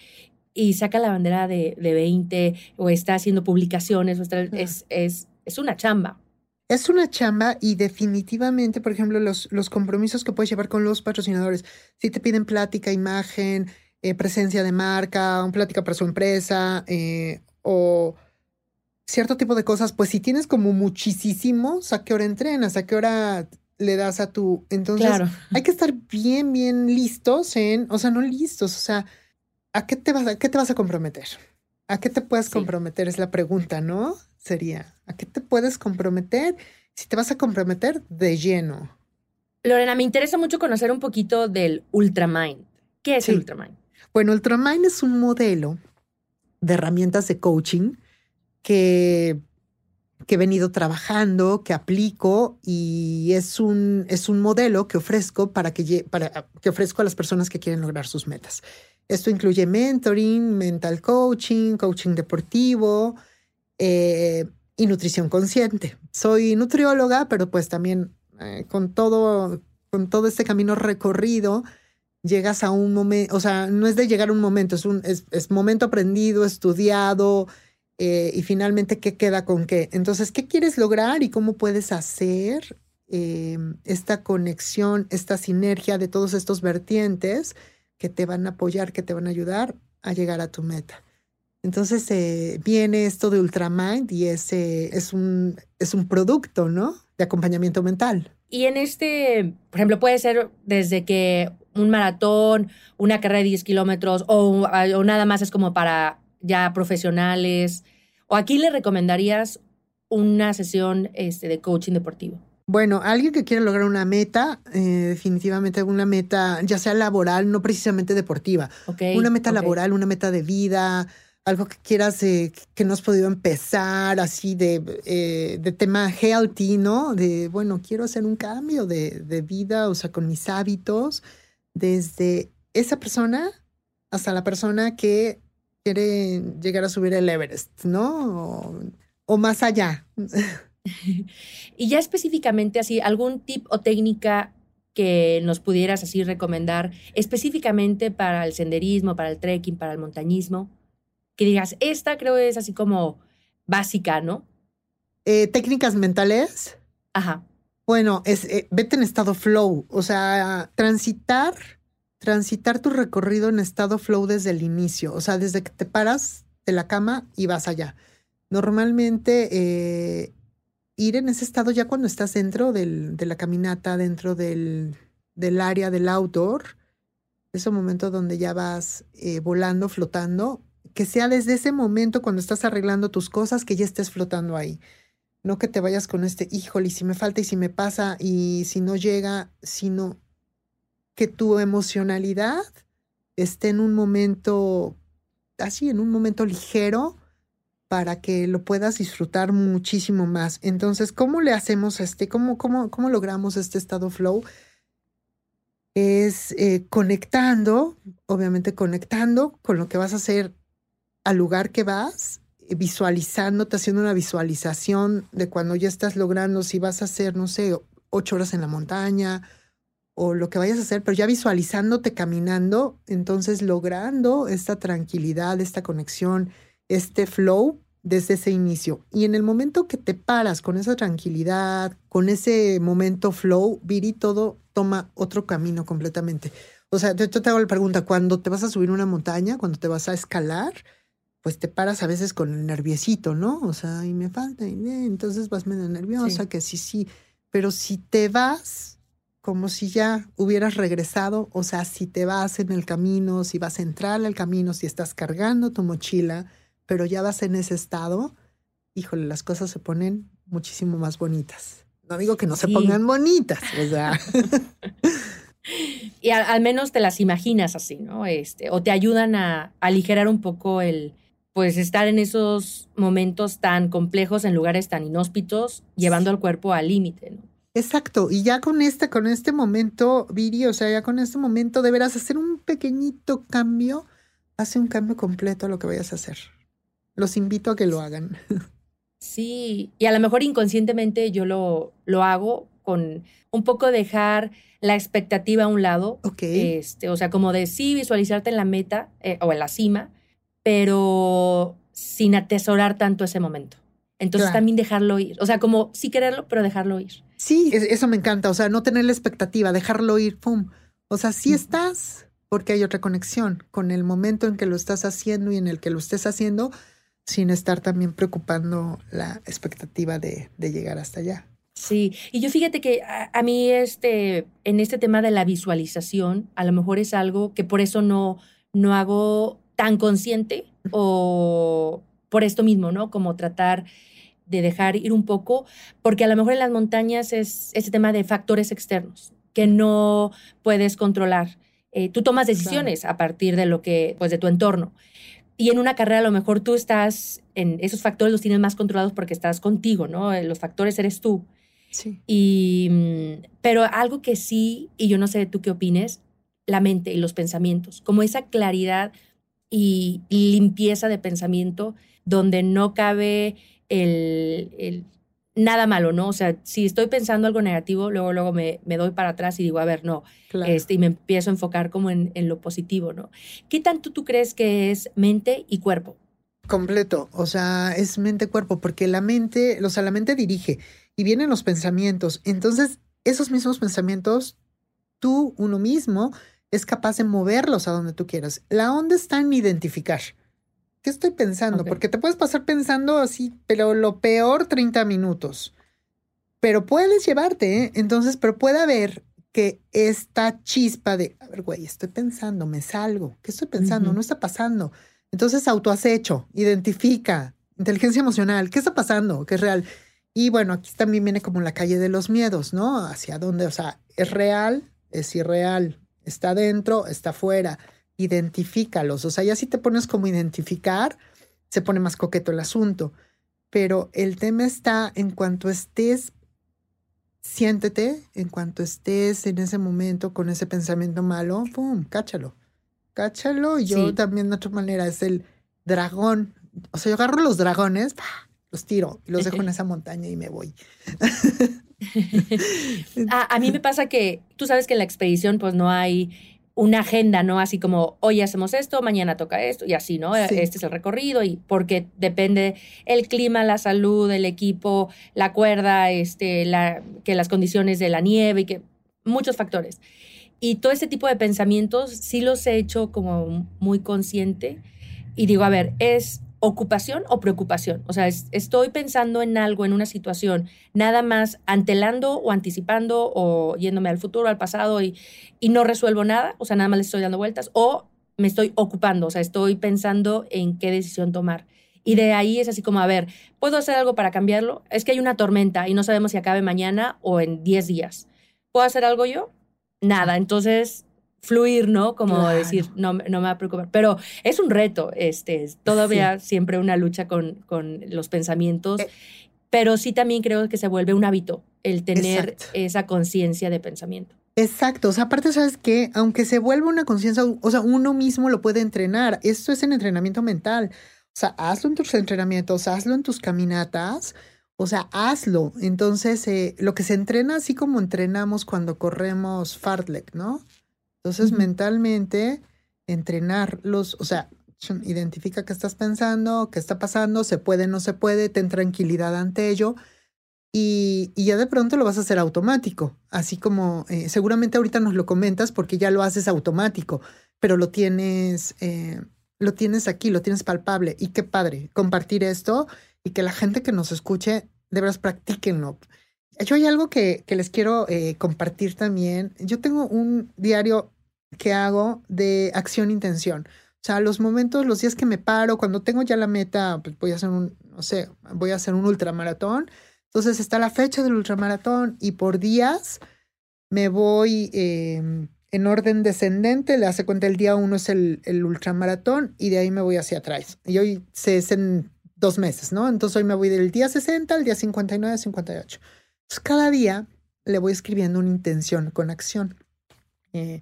y saca la bandera de, de 20 o está haciendo publicaciones, es, es, es una chamba. Es una chamba y definitivamente, por ejemplo, los, los compromisos que puedes llevar con los patrocinadores, si te piden plática, imagen, eh, presencia de marca, un plática para su empresa eh, o cierto tipo de cosas, pues si tienes como muchísimos, ¿a qué hora entrenas? ¿A qué hora le das a tu... Entonces, hay que estar bien, bien listos en, o sea, no listos, o sea, ¿a qué te vas a, qué te vas a comprometer? ¿A qué te puedes comprometer? Es la pregunta, ¿no? sería, ¿a qué te puedes comprometer? Si te vas a comprometer de lleno. Lorena, me interesa mucho conocer un poquito del Ultramind. ¿Qué es el Ultramind? Bueno, Ultramind es un modelo de herramientas de coaching que, he venido trabajando, que aplico y es un, es un modelo que ofrezco para que, para, que ofrezco a las personas que quieren lograr sus metas. Esto incluye mentoring, mental coaching, coaching deportivo, eh, y nutrición consciente. Soy nutrióloga, pero pues también eh, con, todo, con todo este camino recorrido, llegas a un momento, o sea, no es de llegar a un momento, es un es, momento aprendido, estudiado, eh, y finalmente qué queda con qué. Entonces, ¿qué quieres lograr y cómo puedes hacer esta conexión, esta sinergia de todos estos vertientes que te van a apoyar, que te van a ayudar a llegar a tu meta? Entonces eh, viene esto de Ultramind y es, es, un, es un producto, ¿no? De acompañamiento mental. Y en este, por ejemplo, puede ser desde que un maratón, una carrera de 10 kilómetros o, nada más es como para ya profesionales. ¿O aquí le recomendarías una sesión este, de coaching deportivo? Bueno, alguien que quiera lograr una meta, eh, definitivamente una meta, ya sea laboral, no precisamente deportiva. una meta laboral, una meta de vida, algo que quieras, eh, que no has podido empezar, así de, eh, de tema healthy, ¿no? De, bueno, quiero hacer un cambio de, de, vida, o sea, con mis hábitos, desde esa persona hasta la persona que quiere llegar a subir el Everest, ¿no? O, más allá. [laughs] y ya específicamente así, algún tip o técnica que nos pudieras así recomendar específicamente para el senderismo, para el trekking, para el montañismo que digas, esta creo es así como básica, ¿no? Eh, técnicas mentales. Ajá. Bueno, es eh, vete en estado flow, o sea, transitar, transitar tu recorrido en estado flow desde el inicio, o sea, desde que te paras de la cama y vas allá. Normalmente eh, ir en ese estado ya cuando estás dentro del, de la caminata, dentro del, del área del outdoor, ese momento donde ya vas volando, flotando, que sea desde ese momento cuando estás arreglando tus cosas que ya estés flotando ahí. No que te vayas con este, híjole, y si me falta y si me pasa y si no llega, sino que tu emocionalidad esté en un momento, así, en un momento ligero para que lo puedas disfrutar muchísimo más. Entonces, ¿cómo le hacemos este? ¿Cómo, cómo, cómo logramos este estado flow? Es eh, conectando, obviamente conectando con lo que vas a hacer al lugar que vas, eh, visualizándote, haciendo una visualización de cuando ya estás logrando, si vas a hacer, no sé, ocho horas en la montaña o lo que vayas a hacer, pero ya visualizándote caminando, entonces logrando esta tranquilidad, esta conexión, este flow desde ese inicio. Y en el momento que te paras con esa tranquilidad, con ese momento flow, Viri, todo toma otro camino completamente. O sea, yo te hago la pregunta, cuando te vas a subir una montaña, cuando te vas a escalar, pues te paras a veces con el nerviosito, ¿no? O sea, y me falta, y eh, entonces vas medio nerviosa, que sí, sí. Pero si te vas como si ya hubieras regresado, o sea, si te vas en el camino, si vas a entrar al camino, si estás cargando tu mochila, pero ya vas en ese estado, híjole, las cosas se ponen muchísimo más bonitas. No digo que no se pongan bonitas, o sea. [laughs] y al, menos te las imaginas así, ¿no? Este, o te ayudan a aligerar un poco el, pues estar en esos momentos tan complejos en lugares tan inhóspitos, llevando al cuerpo al límite, ¿no? Exacto, y ya con este, con este momento, Viri, o sea, ya con este momento deberás hacer un pequeñito cambio, hace un cambio completo a lo que vayas a hacer. Los invito a que lo hagan. [laughs] Sí, y a lo mejor inconscientemente yo lo, lo hago con un poco dejar la expectativa a un lado. Ok. Este, o sea, como de sí visualizarte en la meta eh, o en la cima, pero sin atesorar tanto ese momento. Entonces Claro. también dejarlo ir. O sea, como sí quererlo, pero dejarlo ir. Sí, es- eso me encanta. O sea, no tener la expectativa, dejarlo ir, pum. O sea, sí estás, porque hay otra conexión con el momento en que lo estás haciendo y en el que lo estés haciendo, sin estar también preocupando la expectativa de, de llegar hasta allá. Sí, y yo fíjate que a, a mí este, en este tema de la visualización, a lo mejor es algo que por eso no, no hago tan consciente o por esto mismo, ¿no? Como tratar de dejar ir un poco, porque a lo mejor en las montañas es ese tema de factores externos que no puedes controlar. Eh, tú tomas decisiones a partir de lo que, pues de tu entorno. Y en una carrera a lo mejor tú estás, en esos factores los tienes más controlados porque estás contigo, ¿no? Eh, Los factores eres tú. Sí. Y, mm, pero algo que sí, y yo no sé tú qué opines, la mente y los pensamientos, como esa claridad y limpieza de pensamiento donde no cabe el, el nada malo, ¿no? O sea, si estoy pensando algo negativo, luego, luego me, me doy para atrás y digo, a ver, no, Claro. este, y me empiezo a enfocar como en, en lo positivo, ¿no? ¿Qué tanto tú crees que es mente y cuerpo? Completo, o sea, es mente-cuerpo, porque la mente, o sea, la mente dirige y vienen los pensamientos. Entonces, esos mismos pensamientos, tú, uno mismo, es capaz de moverlos a donde tú quieras. La onda está en identificar. ¿Qué estoy pensando? Porque te puedes pasar pensando así, pero lo peor 30 minutos. Pero puedes llevarte, ¿eh? Entonces, pero puede haber que esta chispa de, a ver, güey, estoy pensando, me salgo. ¿Qué estoy pensando? No está pasando. Entonces, autoacecho, identifica, inteligencia emocional, ¿qué está pasando? ¿Qué es real? Y bueno, aquí también viene como la calle de los miedos, ¿no? Hacia dónde, o sea, es real, es irreal, está dentro, está fuera, identifícalos. O sea, ya si te pones como identificar, se pone más coqueto el asunto. Pero el tema está en cuanto estés, siéntete, en cuanto estés en ese momento con ese pensamiento malo, ¡pum! Cáchalo. Cáchalo. Y yo Sí. también de otra manera es el dragón. O sea, yo agarro los dragones, ¡pah! los tiro y los dejo en [laughs] esa montaña y me voy. A, [laughs] a mí me pasa que tú sabes que en la expedición pues no hay una agenda, ¿no? Así como hoy hacemos esto, mañana toca esto y así, ¿no? Sí. Este es el recorrido y porque depende el clima, la salud, el equipo, la cuerda, este, la, que las condiciones de la nieve y que muchos factores. Y todo ese tipo de pensamientos sí los he hecho como muy consciente y digo, a ver, ¿es ocupación o preocupación? O sea, es- estoy pensando en algo, en una situación, nada más antelando o anticipando o yéndome al futuro, al pasado y, y no resuelvo nada, o sea, nada más le estoy dando vueltas, o me estoy ocupando, o sea, estoy pensando en qué decisión tomar. Y de ahí es así como, a ver, ¿puedo hacer algo para cambiarlo? Es que hay una tormenta y no sabemos si acabe mañana o en 10 días. ¿Puedo hacer algo yo? Nada, entonces fluir, ¿no? Como Claro. decir, no, me- no me va a preocupar. Pero es un reto, este, es todavía siempre una lucha con, con los pensamientos, Eh. pero sí también creo que se vuelve un hábito el tener Exacto. esa conciencia de pensamiento. Exacto, o sea, aparte, ¿sabes qué? Aunque se vuelva una conciencia, o sea, uno mismo lo puede entrenar. Esto es en entrenamiento mental. O sea, hazlo en tus entrenamientos, hazlo en tus caminatas, o sea, hazlo. Entonces, eh, lo que se entrena así como entrenamos cuando corremos fartlek, ¿no? Entonces, mentalmente, entrenarlos, o sea, identifica qué estás pensando, qué está pasando, se puede, no se puede, ten tranquilidad ante ello. Y, y ya de pronto lo vas a hacer automático, así como eh, seguramente ahorita nos lo comentas porque ya lo haces automático, pero lo tienes, eh, lo tienes aquí, lo tienes palpable y qué padre compartir esto y que la gente que nos escuche de veras practíquenlo. Yo hay algo que, que les quiero eh, compartir también. Yo tengo un diario que hago de acción-intención. O sea, los momentos, los días que me paro, cuando tengo ya la meta, pues voy a hacer un, no sé, voy a hacer un ultramaratón. Entonces está la fecha del ultramaratón y por días me voy eh, en orden descendente. Le hace cuenta el día uno es el, el ultramaratón y de ahí me voy hacia atrás. Y hoy se es en dos meses, ¿no? Entonces hoy me voy del día 60 al día 59, 58. Entonces cada día le voy escribiendo una intención con acción. Eh,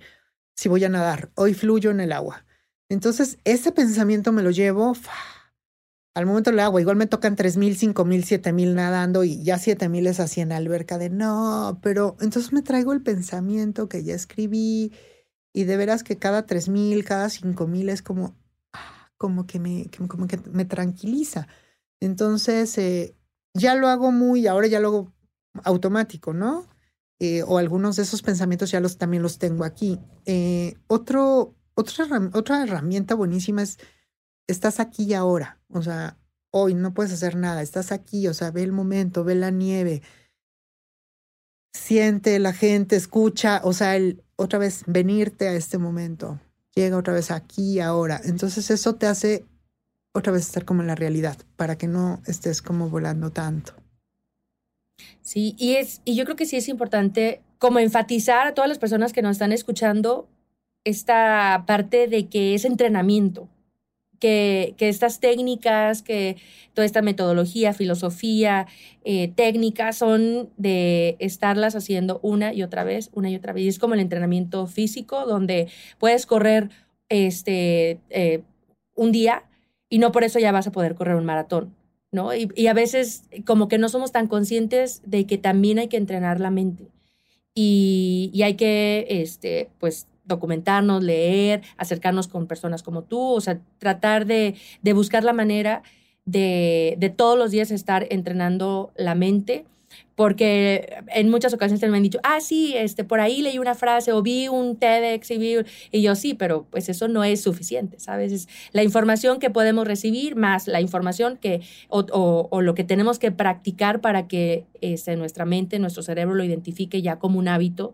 si voy a nadar, hoy fluyo en el agua. Entonces ese pensamiento me lo llevo al momento del agua, igual me tocan tres mil, cinco mil, siete mil nadando y ya siete mil es así en alberca de no, pero entonces me traigo el pensamiento que ya escribí y de veras que cada tres mil, cada cinco mil es como, ah, como que me, como que me tranquiliza. Entonces, eh, ya lo hago muy, ahora ya lo hago automático, ¿no? Eh, o algunos de esos pensamientos ya los también los tengo aquí. Eh, otro, otra, otra herramienta buenísima es, estás aquí y ahora, o sea, hoy no puedes hacer nada, estás aquí, o sea, ve el momento, ve la nieve, siente la gente, escucha, o sea, el, otra vez venirte a este momento, llega otra vez aquí y ahora. Entonces eso te hace otra vez estar como en la realidad, para que no estés como volando tanto. Sí, y es, y yo creo que sí es importante como enfatizar a todas las personas que nos están escuchando esta parte de que es entrenamiento, que, que estas técnicas, que toda esta metodología, filosofía, eh, técnicas son de estarlas haciendo una y otra vez, una y otra vez. Y es como el entrenamiento físico, donde puedes correr este, eh, un día y no por eso ya vas a poder correr un maratón, ¿no? Y, a veces como que no somos tan conscientes de que también hay que entrenar la mente y, hay que, este, pues, documentarnos, leer, acercarnos con personas como tú, o sea, tratar de, de buscar la manera de, de todos los días estar entrenando la mente porque en muchas ocasiones me han dicho, ah, sí, este, por ahí leí una frase o vi un TEDx y, vi, y yo sí, pero pues eso no es suficiente, ¿sabes? Es la información que podemos recibir más la información que, o, o, lo que tenemos que practicar para que este, nuestra mente, nuestro cerebro lo identifique ya como un hábito.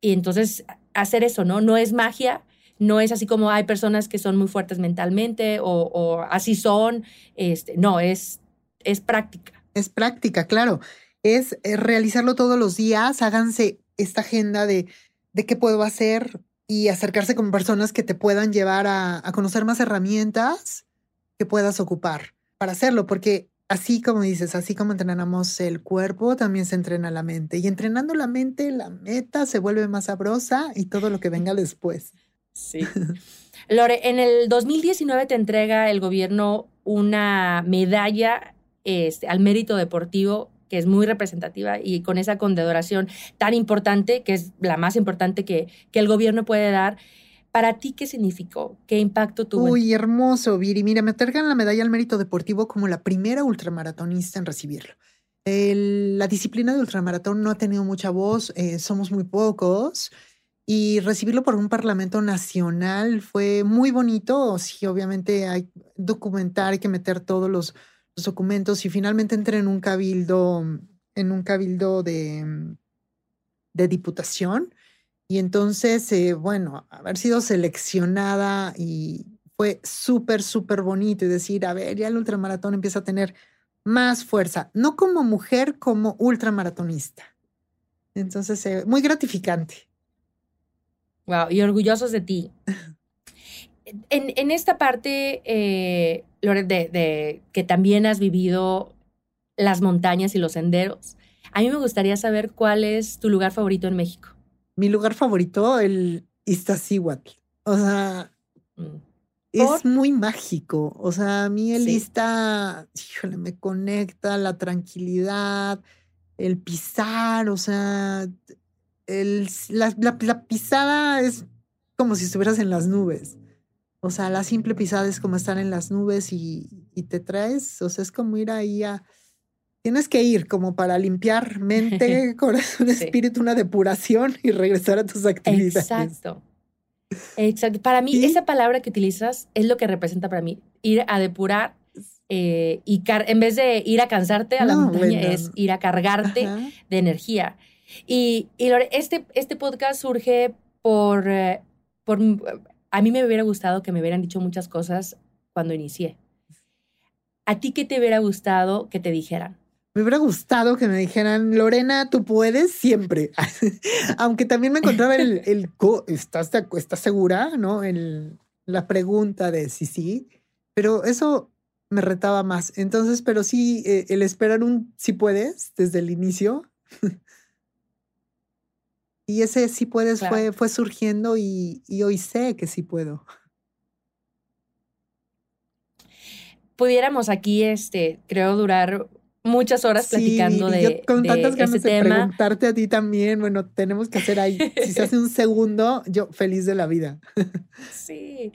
Y entonces hacer eso, ¿no? No es magia, no es así como hay personas que son muy fuertes mentalmente o, o así son, este, no, es, es práctica. Es práctica, claro es eh, realizarlo todos los días, háganse esta agenda de, de qué puedo hacer y acercarse con personas que te puedan llevar a, a conocer más herramientas que puedas ocupar para hacerlo, porque así como dices, así como entrenamos el cuerpo, también se entrena la mente. Y entrenando la mente, la meta se vuelve más sabrosa y todo lo que [laughs] venga después. Sí. [laughs] Lore, en el 2019 te entrega el gobierno una medalla este, al mérito deportivo que es muy representativa y con esa condecoración tan importante, que es la más importante que, que el gobierno puede dar. ¿Para ti qué significó? ¿Qué impacto tuvo? Uy, hermoso, Viri. Mira, me otorgan la medalla al mérito deportivo como la primera ultramaratonista en recibirlo. la disciplina de ultramaratón no ha tenido mucha voz, eh, somos muy pocos. Y recibirlo por un parlamento nacional fue muy bonito. Sí, obviamente hay documentar, hay que meter todos los, los documentos y finalmente entré en un cabildo, en un cabildo de, de diputación. Y entonces, eh, bueno, haber sido seleccionada y fue súper, súper bonito y decir, a ver, ya el ultramaratón empieza a tener más fuerza, no como mujer, como ultramaratonista. Entonces, eh, muy gratificante. Wow, y orgullosos de ti. [laughs] en, esta parte, eh, de, que también has vivido las montañas y los senderos, a mí me gustaría saber cuál es tu lugar favorito en México. Mi lugar favorito, el Iztaccíhuatl. O sea, mm. es muy mágico. O sea, a mí el Ista, híjole, me conecta la tranquilidad, el pisar, o sea, el, la, la pisada es como si estuvieras en las nubes. O sea, la simple pisada es como estar en las nubes y, te traes, o sea, es como ir ahí a... Tienes que ir como para limpiar [laughs] mente, corazón, espíritu, una depuración y regresar a tus actividades. Exacto. Exacto. Para mí, esa palabra que utilizas es lo que representa para mí. Ir a depurar eh, y en vez de ir a cansarte a la montaña, es ir a cargarte de energía. Y, y este, este podcast surge por, eh, por a mí me hubiera gustado que me hubieran dicho muchas cosas cuando inicié. ¿A ti qué te hubiera gustado que te dijeran? Me hubiera gustado que me dijeran, Lorena, tú puedes siempre. [laughs] Aunque también me encontraba el, el ¿estás, ¿estás segura? ¿No? El, la pregunta de sí, sí. Pero eso me retaba más. Entonces, pero sí, eh, el esperar un sí puedes desde el inicio y ese sí puedes fue, fue surgiendo y, hoy sé que sí puedo. pudiéramos aquí, este, creo, durar muchas horas platicando de, yo con de tantas ganas ese de tema. preguntarte a ti también. Bueno, tenemos que hacer ahí. Si se hace [laughs] un segundo, yo feliz de la vida. Sí.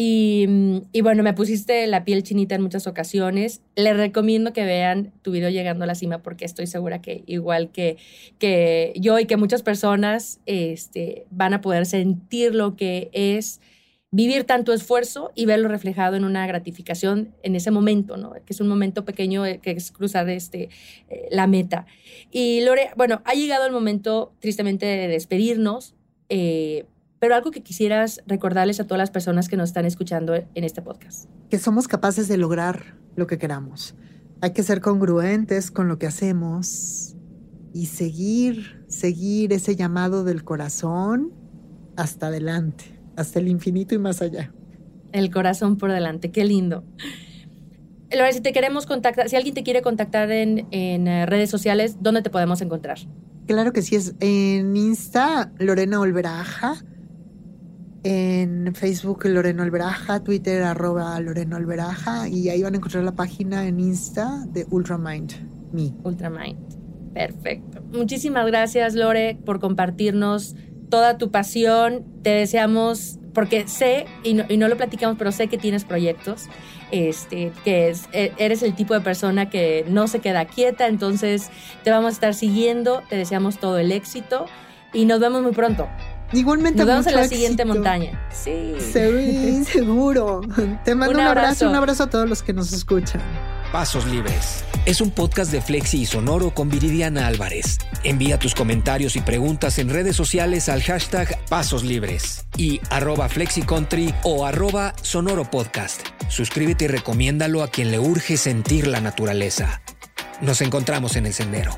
Y, mm, y bueno, me pusiste la piel chinita en muchas ocasiones. Les recomiendo que vean tu video Llegando a la Cima porque estoy segura que igual que, que yo y que muchas personas este, van a poder sentir lo que es vivir tanto esfuerzo y verlo reflejado en una gratificación en ese momento, ¿no? Que es un momento pequeño eh, que es cruzar este, eh, la meta. Y Lore, bueno, ha llegado el momento tristemente de despedirnos, eh, pero algo que quisieras recordarles a todas las personas que nos están escuchando en este podcast. Que somos capaces de lograr lo que queramos. Hay que ser congruentes con lo que hacemos y seguir, seguir ese llamado del corazón hasta adelante, hasta el infinito y más allá. El corazón por delante, qué lindo. Lore, si te queremos contactar, si alguien te quiere contactar en, en eh, redes sociales, ¿dónde te podemos encontrar? Claro que sí, es en Insta Lorena Olveraja, en Facebook Lorena Olveraja, Twitter arroba Lorena Olveraja y ahí van a encontrar la página en Insta de Ultramind, me. Ultramind. Perfecto. Muchísimas gracias, Lore, por compartirnos toda tu pasión. Te deseamos, porque sé, y no, y no lo platicamos, pero sé que tienes proyectos, este, que es, e- eres el tipo de persona que no se queda quieta, entonces te vamos a estar siguiendo, te deseamos todo el éxito y nos vemos muy pronto. Igualmente Nos vemos en la siguiente montaña. Sí. Sí, [laughs] seguro. Te mando Un un, abrazo. abrazo. un abrazo a todos los que nos escuchan. Pasos Libres. Es un podcast de Flexi y Sonoro con Viridiana Álvarez. Envía tus comentarios y preguntas en redes sociales al hashtag Pasos Libres y arroba FlexiCountry o arroba Sonoro Podcast. Suscríbete y recomiéndalo a quien le urge sentir la naturaleza. Nos encontramos en el sendero.